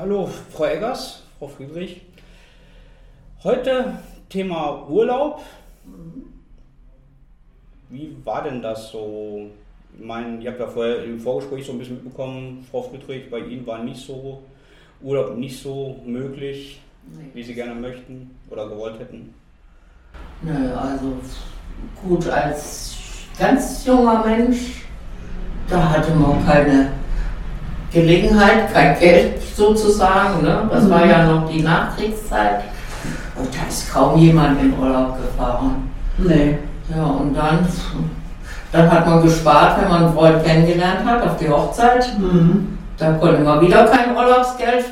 hallo Frau Eggers, Frau Friedrich. Heute Thema Urlaub. Wie war denn das so? Ich meine, ihr habt ja vorher im Vorgespräch so ein bisschen mitbekommen, Frau Friedrich, bei Ihnen war nicht so Urlaub nicht so möglich, nee. wie Sie gerne möchten oder gewollt hätten. Nö, also gut, als ganz junger Mensch, da hatte man keine Gelegenheit, kein Geld sozusagen. Ne? Das war ja noch die Nachkriegszeit. Und da ist kaum jemand in Urlaub gefahren. Nee. Ja, und dann, dann hat man gespart, wenn man einen Freund kennengelernt hat, auf die Hochzeit. Mhm. Da konnte man wieder kein Urlaubsgeld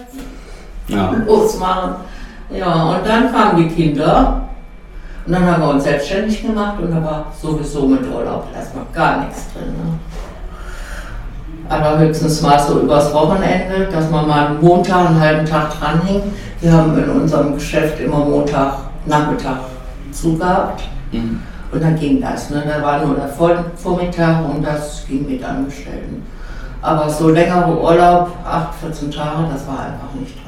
ja. losmachen. Ja, und dann kamen die Kinder. Und dann haben wir uns selbstständig gemacht und da war sowieso mit Urlaub erstmal gar nichts drin. Ne? Allerhöchstens mal so übers Wochenende, dass man mal einen Montag, einen halben Tag dranhängt. Wir haben in unserem Geschäft immer Montag, Nachmittag zugehabt. Mhm. Und dann ging das. Ne? Da war nur der Vormittag und das ging mit Angestellten. Aber so längere Urlaub, 8, 14 Tage, das war einfach nicht drin.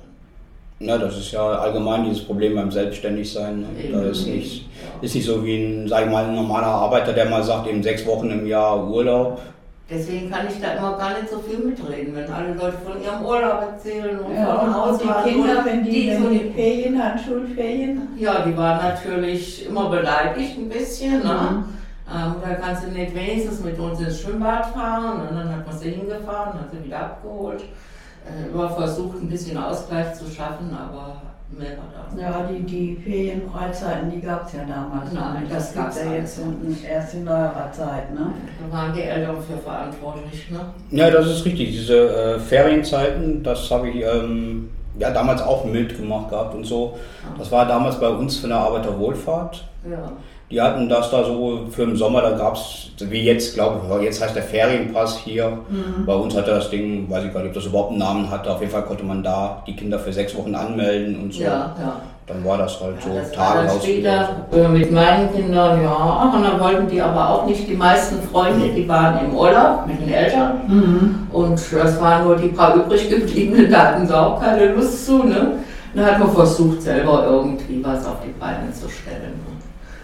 Na, das ist ja allgemein dieses Problem beim Selbstständigsein. Ne? Da ist nicht, ist nicht so wie ein, sag ich mal, ein normaler Arbeiter, der mal sagt, eben sechs Wochen im Jahr Urlaub Deswegen kann ich da immer gar nicht so viel mitreden, wenn alle Leute von ihrem Urlaub erzählen und ja, von Haus die Kinder, wenn die, die so die Ferien hatten, Schulferien. Ja, die waren natürlich immer beleidigt ein bisschen. Ne? Ähm, da kannst du nicht wenigstens mit uns ins Schwimmbad fahren und dann hat man sie hingefahren, hat sie wieder abgeholt. Äh, immer versucht ein bisschen Ausgleich zu schaffen, aber mehr war da. Ja, die, die Ferienfreizeiten, die gab es ja damals. Nein, das, das gab es ja jetzt erst in neuerer Zeit. Ne? Da waren die Eltern für verantwortlich. Ne? Ja, das ist richtig. Diese äh, Ferienzeiten, das habe ich ähm, ja, damals auch mitgemacht gehabt und so. Das war damals bei uns für eine Arbeiterwohlfahrt. Ja. Die hatten das da so für den Sommer, da gab es, wie jetzt, glaube ich, jetzt heißt der Ferienpass hier. Mhm. Bei uns hatte das Ding, weiß ich gar nicht, ob das überhaupt einen Namen hatte. Auf jeden Fall konnte man da die Kinder für sechs Wochen anmelden und so. Ja, ja. Dann war das halt ja, so Tagehaus. später so. mit meinen Kindern, ja, und dann wollten die aber auch nicht, die meisten Freunde, die waren im Urlaub mit den Eltern. Mhm. Und das waren nur die paar übrig gebliebenen, da hatten sie auch keine Lust zu. Ne? Dann hat man versucht, selber irgendwie was auf die Beine zu stellen.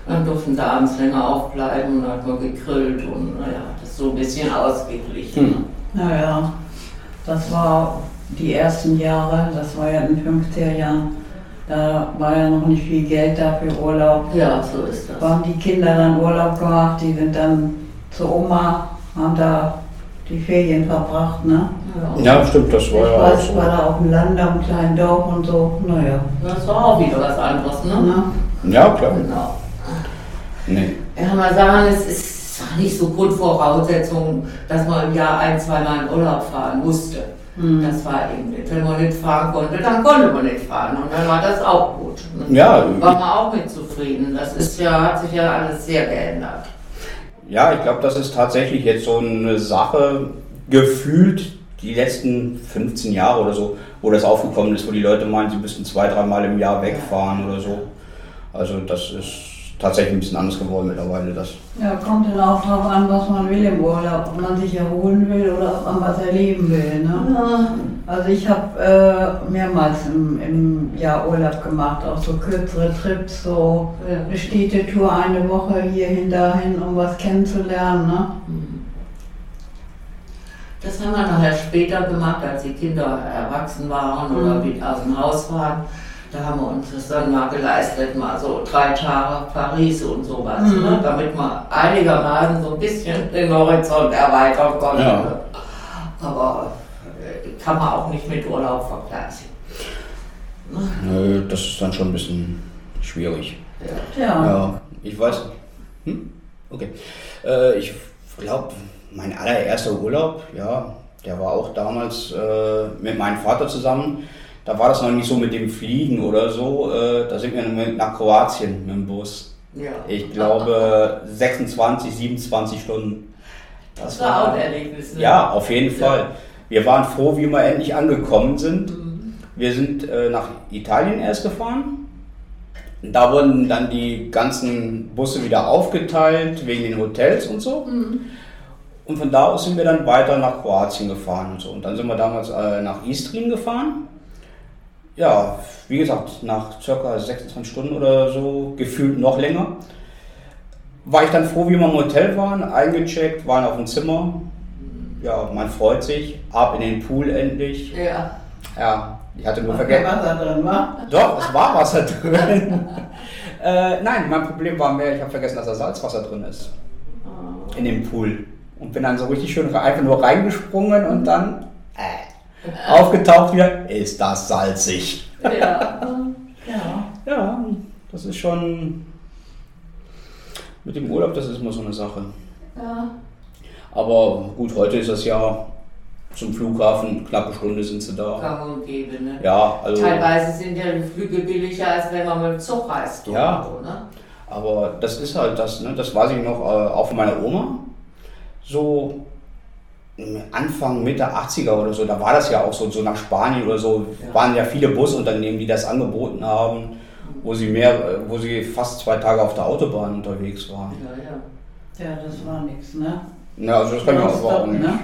Dann durften sie abends länger aufbleiben und dann hat man gegrillt und naja, das so ein bisschen ausgeglichen. Hm. Naja, das war die ersten Jahre, das war ja in den 50er Jahren. Da war ja noch nicht viel Geld da für Urlaub. Ja, so ist das. Da haben die Kinder dann Urlaub gemacht, die sind dann zur Oma, haben da die Ferien verbracht, ne? Ja, ja stimmt, das war ich ja weiß, auch so. war da auf dem Land, am kleinen Dorf und so, naja. Das war auch wieder was anderes, ne? Ja, klar. Genau. Nee. Ja, mal sagen, es ist nicht so Grundvoraussetzung, dass man im Jahr ein, zwei Mal in Urlaub fahren musste. Mhm. Das war eben nicht. Wenn man nicht fahren konnte, dann konnte man nicht fahren. Und dann war das auch gut. Ne? Ja. War man auch mit zufrieden. Das ist ja, hat sich ja alles sehr geändert. Ja, ich glaube, das ist tatsächlich jetzt so eine Sache, gefühlt die letzten 15 Jahre oder so, wo das aufgekommen ist, wo die Leute meinen, sie müssten zwei, dreimal im Jahr wegfahren oder so. Also das ist tatsächlich ein bisschen anders geworden mittlerweile. Das. Ja, kommt dann auch darauf an, was man will im Urlaub, ob man sich erholen will oder ob man was erleben will. Ne? Ja. Also ich habe äh, mehrmals im, im Jahr Urlaub gemacht, auch so kürzere Trips, so ja. eine Städtetour eine Woche hierhin, dahin, um was kennenzulernen. Ne? Das haben wir nachher später gemacht, als die Kinder erwachsen waren mhm. oder aus dem Haus waren da haben wir uns das dann mal geleistet, mal so drei Tage Paris und sowas, mhm. ne? damit man einigermaßen so ein bisschen den Horizont erweitern konnte. Ja. Aber äh, kann man auch nicht mit Urlaub vergleichen. Nö, das ist dann schon ein bisschen schwierig. Ja. ja. ja ich weiß. Hm? Okay. Äh, ich glaube, mein allererster Urlaub, ja, der war auch damals äh, mit meinem Vater zusammen da war das noch nicht so mit dem Fliegen oder so. Äh, da sind wir nach Kroatien mit dem Bus. Ja. Ich glaube 26, 27 Stunden. Das, das war auch ein Erlebnis. Ne? Ja, auf jeden ja. Fall. Wir waren froh, wie wir endlich angekommen sind. Mhm. Wir sind äh, nach Italien erst gefahren. Da wurden dann die ganzen Busse wieder aufgeteilt wegen den Hotels und so. Mhm. Und von da aus sind wir dann weiter nach Kroatien gefahren und so. Und dann sind wir damals äh, nach Istrin gefahren. Ja, wie gesagt, nach circa 26 Stunden oder so, gefühlt noch länger, war ich dann froh, wie wir im Hotel waren, eingecheckt, waren auf dem Zimmer. Ja, man freut sich, ab in den Pool endlich. Ja. Ja, ich hatte nur Ach, vergessen. Wasser drin, wa? Doch, es war Wasser drin. äh, nein, mein Problem war mehr, ich habe vergessen, dass da Salzwasser drin ist. In dem Pool. Und bin dann so richtig schön einfach nur reingesprungen und dann äh, aufgetaucht wieder, ist das salzig. Ja. ja. Ja, das ist schon mit dem Urlaub, das ist immer so eine Sache. Ja. Aber gut, heute ist das ja zum Flughafen, knappe Stunde sind sie da. Gang und gäbe, ne? Ja, also. Teilweise sind ja die Flüge billiger, als wenn man mit dem Zug reist. Ja. So, ne? Aber das ist halt das, ne? das weiß ich noch, äh, auch von meiner Oma. So Anfang, Mitte 80er oder so, da war das ja auch so, so nach Spanien oder so, waren ja viele Busunternehmen, die das angeboten haben, wo sie mehr, äh, wo sie fast zwei Tage auf der Autobahn unterwegs waren. Ja, ja. Ja, das war nix, ne? Ja, also das kann ich auch auch nicht. ne?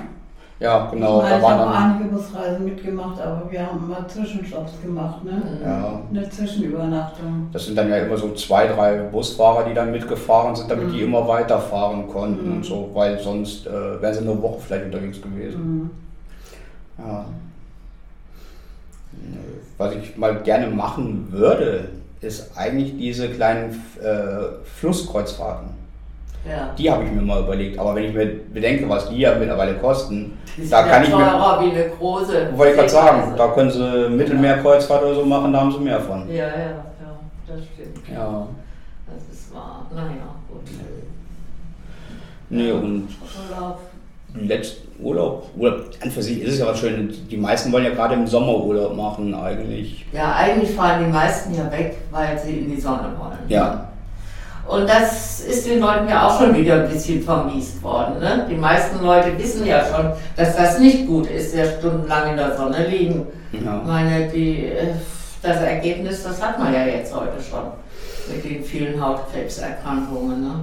Ja, genau, ich da habe waren dann. einige Busreisen mitgemacht, aber wir haben immer Zwischenstopps gemacht, ne? Ja, Eine Zwischenübernachtung. das sind dann ja immer so zwei, drei Busfahrer, die dann mitgefahren sind, damit die Mhm. immer weiterfahren konnten Mhm. und so, weil sonst äh, wären sie eine Woche vielleicht unterwegs gewesen. Mhm. Ja. Was ich mal gerne machen würde, ist eigentlich diese kleinen äh, Flusskreuzfahrten. Ja. Die habe ich mir mal überlegt. Aber wenn ich mir bedenke, was die ja mittlerweile kosten, da kann ich mir. teurer wie eine große. Wollte ich gerade sagen, da können sie Mittelmeerkreuzfahrt oder so machen, da haben sie mehr von. Ja, ja, ja, das stimmt. Ja. Das ist wahr. Naja, gut. Nee, und Urlaub. letzten Urlaub, Urlaub, an für sich ist es ja was Schönes. Die meisten wollen ja gerade im Sommer Urlaub machen, eigentlich. Ja, eigentlich fahren die meisten ja weg, weil sie in die Sonne wollen. Ja. Und das ist den Leuten ja auch schon wieder ein bisschen vermiest worden. Ne? Die meisten Leute wissen ja schon, dass das nicht gut ist, ja stundenlang in der Sonne liegen. Ich Ja. meine, die, äh, das Ergebnis, das hat man ja jetzt heute schon mit den vielen Hautkrebserkrankungen. Ne?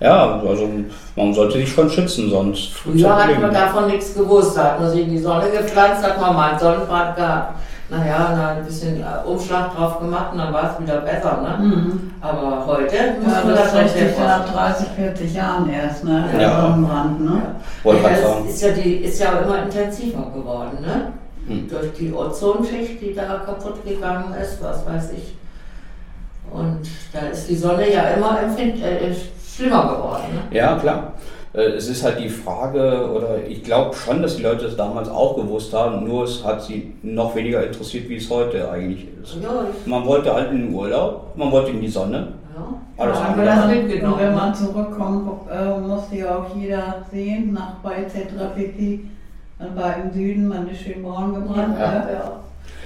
ja, also man sollte sich schon schützen, sonst. Früher hat man davon nichts gewusst. Da hat man sich in die Sonne gepflanzt, hat man mal einen Sonnenbrand gehabt. Naja, dann ein bisschen äh, Umschlag drauf gemacht und dann war es wieder besser. Ne? Mhm. Aber heute muss Ja, man das das richtig nach vorsichtig 30, 40 Jahren erst, ne? Ja. Sonnenbrand, ne? Ja, gerade das ist ja, die, ist ja immer intensiver geworden, ne? Hm. Durch die Ozonschicht, die da kaputt gegangen ist, was weiß ich. Und da ist die Sonne ja immer empfind äh, schlimmer geworden. Ne? Ja, klar. Äh, Es ist halt die Frage, oder ich glaube schon, dass die Leute das damals auch gewusst haben, nur es hat sie noch weniger interessiert, wie es heute eigentlich ist. Ja, Man wollte halt in den Urlaub, man wollte in die Sonne. ja. Alles andere wir das dann- mitgenommen. Und wenn man zurückkommt, äh, musste ja auch jeder sehen, nach bei etc. pp. Man war im Süden, man ist schön braun gebrannt. Ja. ne? ja.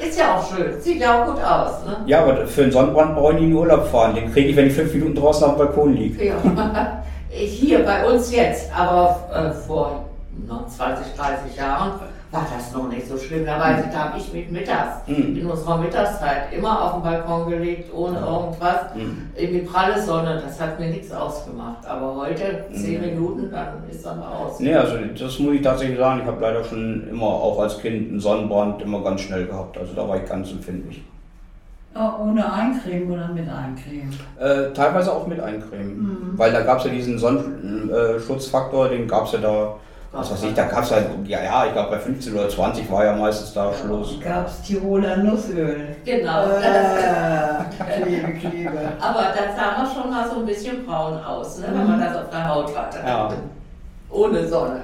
Ist ja auch schön, sieht ja auch gut aus. Ne? Ja, aber für einen Sonnenbrand brauche ich nie in den Urlaub fahren. Den kriege ich, wenn ich fünf Minuten draußen auf dem Balkon liege. Ja. Hier bei uns jetzt, aber äh, vor noch 20, 30 Jahren war das noch nicht so schlimm. Da weiß ich, da habe ich mich mittags Mhm. in unserer Mittagszeit immer auf den Balkon gelegt, ohne irgendwas. Mhm. In die pralle Sonne, das hat mir nichts ausgemacht. Aber heute, 10 Mhm. Minuten, dann ist dann aus. Nee, also das muss ich tatsächlich sagen. Ich habe leider schon immer, auch als Kind, einen Sonnenbrand immer ganz schnell gehabt. Also da war ich ganz empfindlich. Ja, ohne Eincremen oder mit Eincremen? Äh, teilweise auch mit Eincremen. Mhm. Weil da gab es ja diesen Sonnenschutzfaktor, den gab es ja da, was weiß ich, da gab es halt, ja, ja, ich glaube bei 15 oder 20 war ja meistens da Schluss. Gab es Tiroler Nussöl? Genau. Äh, Klebe, Klebe. Aber da sah man schon mal so ein bisschen braun aus, ne, wenn man das auf der Haut hatte. Ja. Ohne Sonne.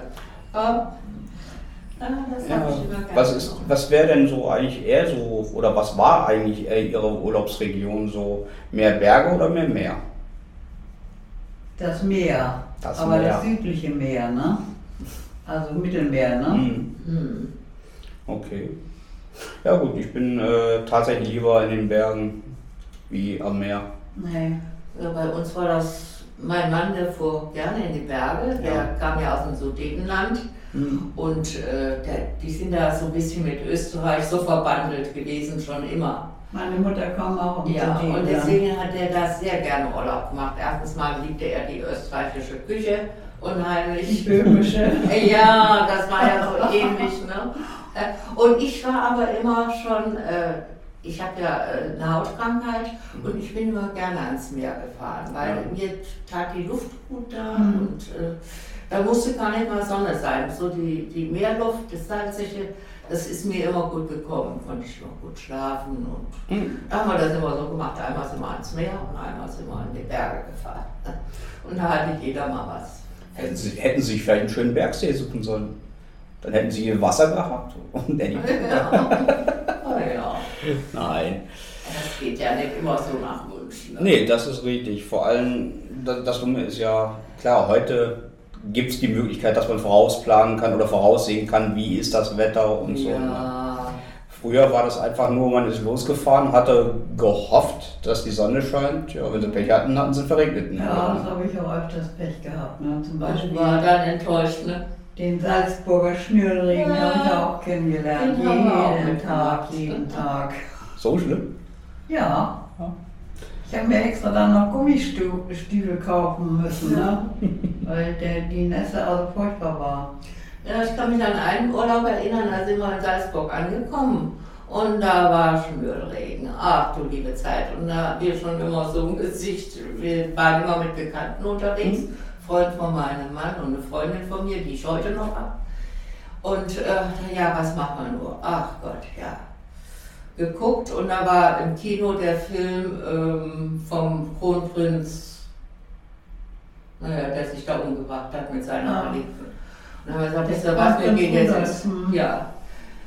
Ja. Ja, das Ja, was ist, was wäre denn so eigentlich eher so, oder was war eigentlich eher Ihre Urlaubsregion so? Mehr Berge oder mehr Meer? Das Meer. Das Aber Meer. das südliche Meer, ne? Also Mittelmeer, ne? Hm, Hm. okay. Ja gut, ich bin äh, tatsächlich lieber in den Bergen wie am Meer. Nee. Ja, bei uns war das, mein Mann, der fuhr gerne in die Berge, der Ja. kam ja aus dem Sudetenland Hm. und äh, der, die sind da so ein bisschen mit Österreich so verbandelt gewesen, schon immer. Meine Mutter kam auch um Ja, und deswegen hat er da sehr gerne Urlaub gemacht. Erstens mal liebte er die österreichische Küche Die unheimlich. böhmische. Ja, das war ja so ähnlich. Ne? Äh, Und ich war aber immer schon äh, ich habe ja äh, eine Hautkrankheit und ich bin immer gerne ans Meer gefahren, weil ja. mir tat die Luft gut da mhm. und äh, da musste gar nicht mal Sonne sein. So die, die Meerluft, das Salzige, das ist mir immer gut gekommen, konnte ich noch gut schlafen und mhm. da haben wir das immer so gemacht. Einmal sind wir ans Meer und einmal sind wir in die Berge gefahren. Und da hatte jeder mal was. Hätten Sie, hätten Sie sich vielleicht einen schönen Bergsee suchen sollen. Dann hätten Sie hier Wasser gehabt und. Ja. Oh, ja. Nein. Das geht ja nicht immer so nach Wunsch. Ne? Nee, das ist richtig. Vor allem, das, das Dumme ist ja, klar, heute gibt es die Möglichkeit, dass man vorausplanen kann oder voraussehen kann, wie ist das Wetter und so. Ne? Früher war das einfach nur, man ist losgefahren, hatte gehofft, dass die Sonne scheint. Ja, wenn sie Pech hatten, hatten sie verregnet. Ne? Ja, das habe ich auch öfters Pech gehabt. Ne? Zum Beispiel war dann enttäuscht, ne? Den Salzburger Schnürregen ja, habe ich auch kennengelernt. Jeden Tag, jeden Tag. So schlimm? Ja. ja. Ich habe mir extra dann noch Gummistiefel kaufen müssen, ne? weil der, die Nässe also furchtbar war. Ja, ich kann mich an einen Urlaub erinnern, da sind wir in Salzburg angekommen. Und da war Schnürregen. Ach du liebe Zeit. Und da wir schon immer so ein Gesicht, wir waren immer mit Bekannten unterwegs. Mhm. Freund von meinem Mann und eine Freundin von mir, die ich heute noch habe. Und äh, ja, was macht man nur? Ach Gott, ja. Geguckt und da war im Kino der Film ähm, vom Kronprinz, naja, der sich da umgebracht hat mit seiner ja. Verliebten. Und dann haben wir gesagt, wisst ihr was, wir gehen jetzt ins, ja,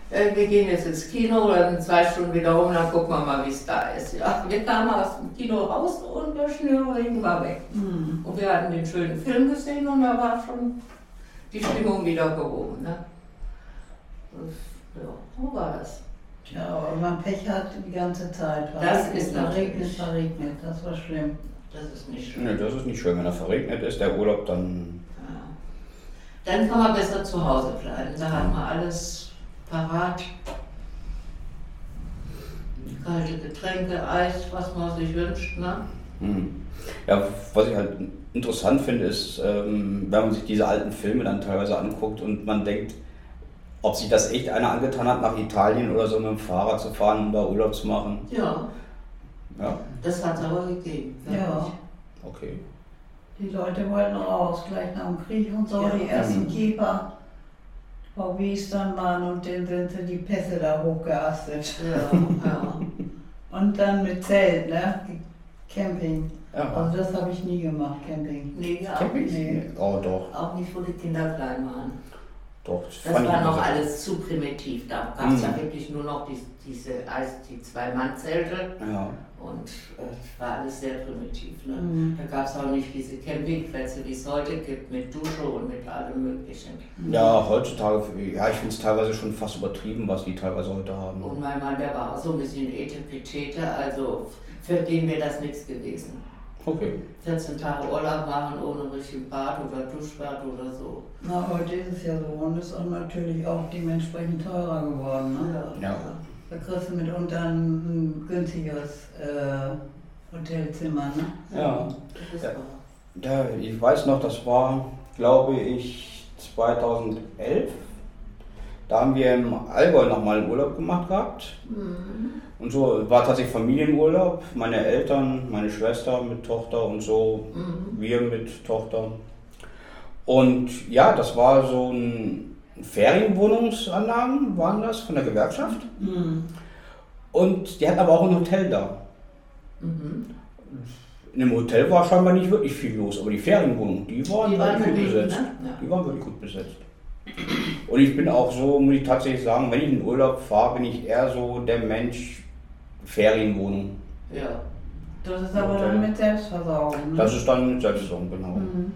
äh, wir gehen jetzt ins Kino, dann zwei Stunden wieder rum, dann gucken wir mal, wie es da ist. Ja, wir kamen aus dem Kino raus und der Schnürregen war weg. Mhm. Und wir hatten den schönen Film gesehen und da war schon die Stimmung wieder gehoben. Ne? ja, so war das. Ja, aber man Pech hat die ganze Zeit. Das ist verregnet, verregnet, das war schlimm. Das ist nicht schön. Nee, das ist nicht schön. Wenn er verregnet ist, der Urlaub, dann dann kann man besser zu Hause bleiben. Da hat man alles parat. Kalte Getränke, Eis, was man sich wünscht. Ne? Hm. Ja, was ich halt interessant finde, ist, ähm, wenn man sich diese alten Filme dann teilweise anguckt und man denkt, ob sich das echt einer angetan hat, nach Italien oder so mit dem Fahrrad zu fahren, um da Urlaub zu machen. Ja. ja. Das hat es aber gegeben. Ja. Okay. Die Leute wollten raus, gleich nach dem Krieg und so, ja. die ersten Keeper. VWs dann waren und dann sind sie die Pässe da hochgeastet. Ja, ja. Und dann mit Zelt, ne? Camping. Ja. Also das habe ich nie gemacht, Camping. Nee, ja, Camping? Nee. Oh doch. Auch nicht, wo die Kinder klein waren. Doch, das, das war noch alles zu primitiv. Da gab es mhm. ja wirklich nur noch die, diese die Zwei-Mann-Zelte. Ja. Und äh, es war alles sehr primitiv. Ne? Mhm. Da gab es auch nicht diese Campingplätze, die es heute gibt, mit Dusche und mit allem Möglichen. Ja, heutzutage, ja, ich finde es teilweise schon fast übertrieben, was die teilweise heute haben. Und mein Mann, der war auch so ein bisschen Etepetete, also für den wäre das nichts gewesen. Okay. 14 Tage Urlaub machen ohne richtigen Bad oder Duschbad oder so. Na, heute ist es ja so und ist auch natürlich auch dementsprechend teurer geworden. Ne? Ja. ja. Da kriegst du mitunter ein günstigeres äh, Hotelzimmer. Ne? Ja. ja. ja. Ich weiß noch, das war, glaube ich, 2011 da haben wir im Allgäu nochmal einen Urlaub gemacht gehabt. Mhm. Und so war tatsächlich Familienurlaub. Meine Eltern, meine Schwester mit Tochter und so, mhm. wir mit Tochter. Und ja, das war so ein Ferienwohnungsanlagen, waren das von der Gewerkschaft. Mhm. Und die hatten aber auch ein Hotel da. Mhm. In dem Hotel war scheinbar nicht wirklich viel los, aber die Ferienwohnungen, die waren, die waren gut besetzt. Ne? Ja. Die waren wirklich gut besetzt. Und ich bin auch so, muss ich tatsächlich sagen, wenn ich in Urlaub fahre, bin ich eher so der Mensch Ferienwohnung. Ja. Das ist aber dann mit Selbstversorgung. Ne? Das ist dann mit Selbstversorgung, genau. Mhm.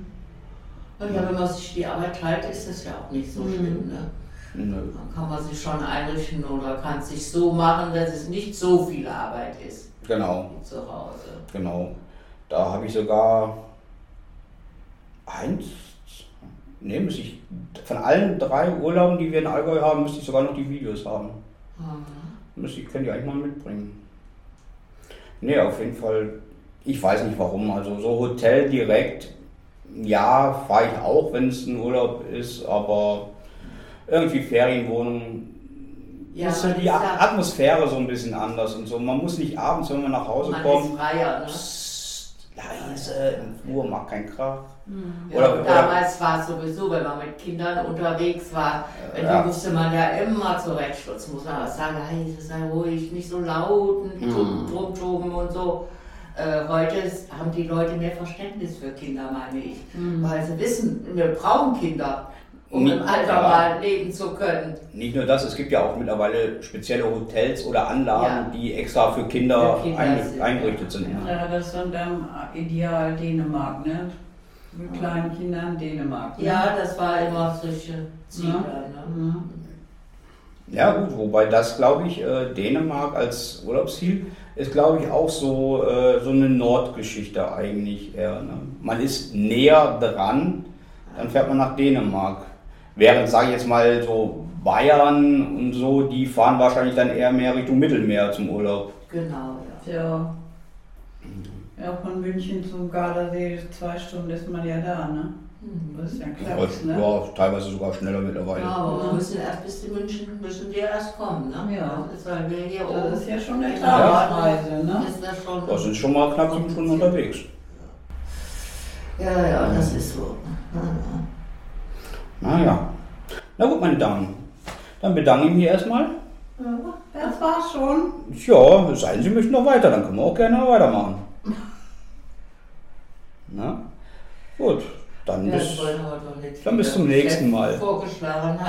Ja, wenn man sich die Arbeit teilt, ist das ja auch nicht so mhm. schlimm. Ne? Nö. Dann kann man sich schon einrichten oder kann es sich so machen, dass es nicht so viel Arbeit ist. Genau. Zu Hause. Genau. Da habe ich sogar eins, Ne, müsste ich, von allen drei Urlauben, die wir in Allgäu haben, müsste ich sogar noch die Videos haben. Mhm. Müsste ich, könnte ich eigentlich mal mitbringen. Ne, auf jeden Fall, ich weiß nicht warum. Also so Hotel direkt, ja, fahre ich auch, wenn es ein Urlaub ist, aber irgendwie Ferienwohnung ja, ist die Atmosphäre so ein bisschen anders und so. Man muss nicht abends, wenn man nach Hause man kommt. Ist freier, ne? Psst, leise, im Flur macht kein Krach. Mhm. Oder, ja, damals war es sowieso, wenn man mit Kindern unterwegs war, ja. die musste man ja immer zur Rechtsschutz, muss man sagen, hey, sei ruhig, nicht so laut, und mhm. drum toben und so. Äh, heute haben die Leute mehr Verständnis für Kinder, meine ich, mhm. weil sie wissen, wir brauchen Kinder um nicht, im Alter ja, mal leben zu können. Nicht nur das, es gibt ja auch mittlerweile spezielle Hotels oder Anlagen, ja. die extra für Kinder, für Kinder ein, sind, eingerichtet sind. Ja, das ist dann ideal Dänemark, ne? Mit kleinen Kindern Dänemark. Ne? Ja, das war immer solche Ziele. Ne? Ja gut, wobei das glaube ich, äh, Dänemark als Urlaubsziel ist glaube ich auch so, äh, so eine Nordgeschichte eigentlich eher. Ne? Man ist näher dran, dann fährt man nach Dänemark. Während, sage ich jetzt mal, so Bayern und so, die fahren wahrscheinlich dann eher mehr Richtung Mittelmeer zum Urlaub. Genau, ja. Ja, ja von München zum Gardasee, zwei Stunden ist man ja da, ne? Mhm. Das ist ja klar. ne? Ja, teilweise sogar schneller mittlerweile. Ja, aber wir müssen erst bis zu München müssen wir erst kommen, ne? Ja. Das ist, weil wir hier das oben ist ja schon eine Tagesreise, ne? Ist das schon da sind schon mal knapp fünf Stunden unterwegs. Ja, ja, das ist so. Naja. Na gut, meine Damen. Dann bedanke ich mich erstmal. Ja, das war's schon. Ja, es sei denn, Sie möchten noch weiter, dann können wir auch gerne weitermachen. Na? Gut, dann, ja, bis, dann bis zum nächsten Mal. Vorgeschlagen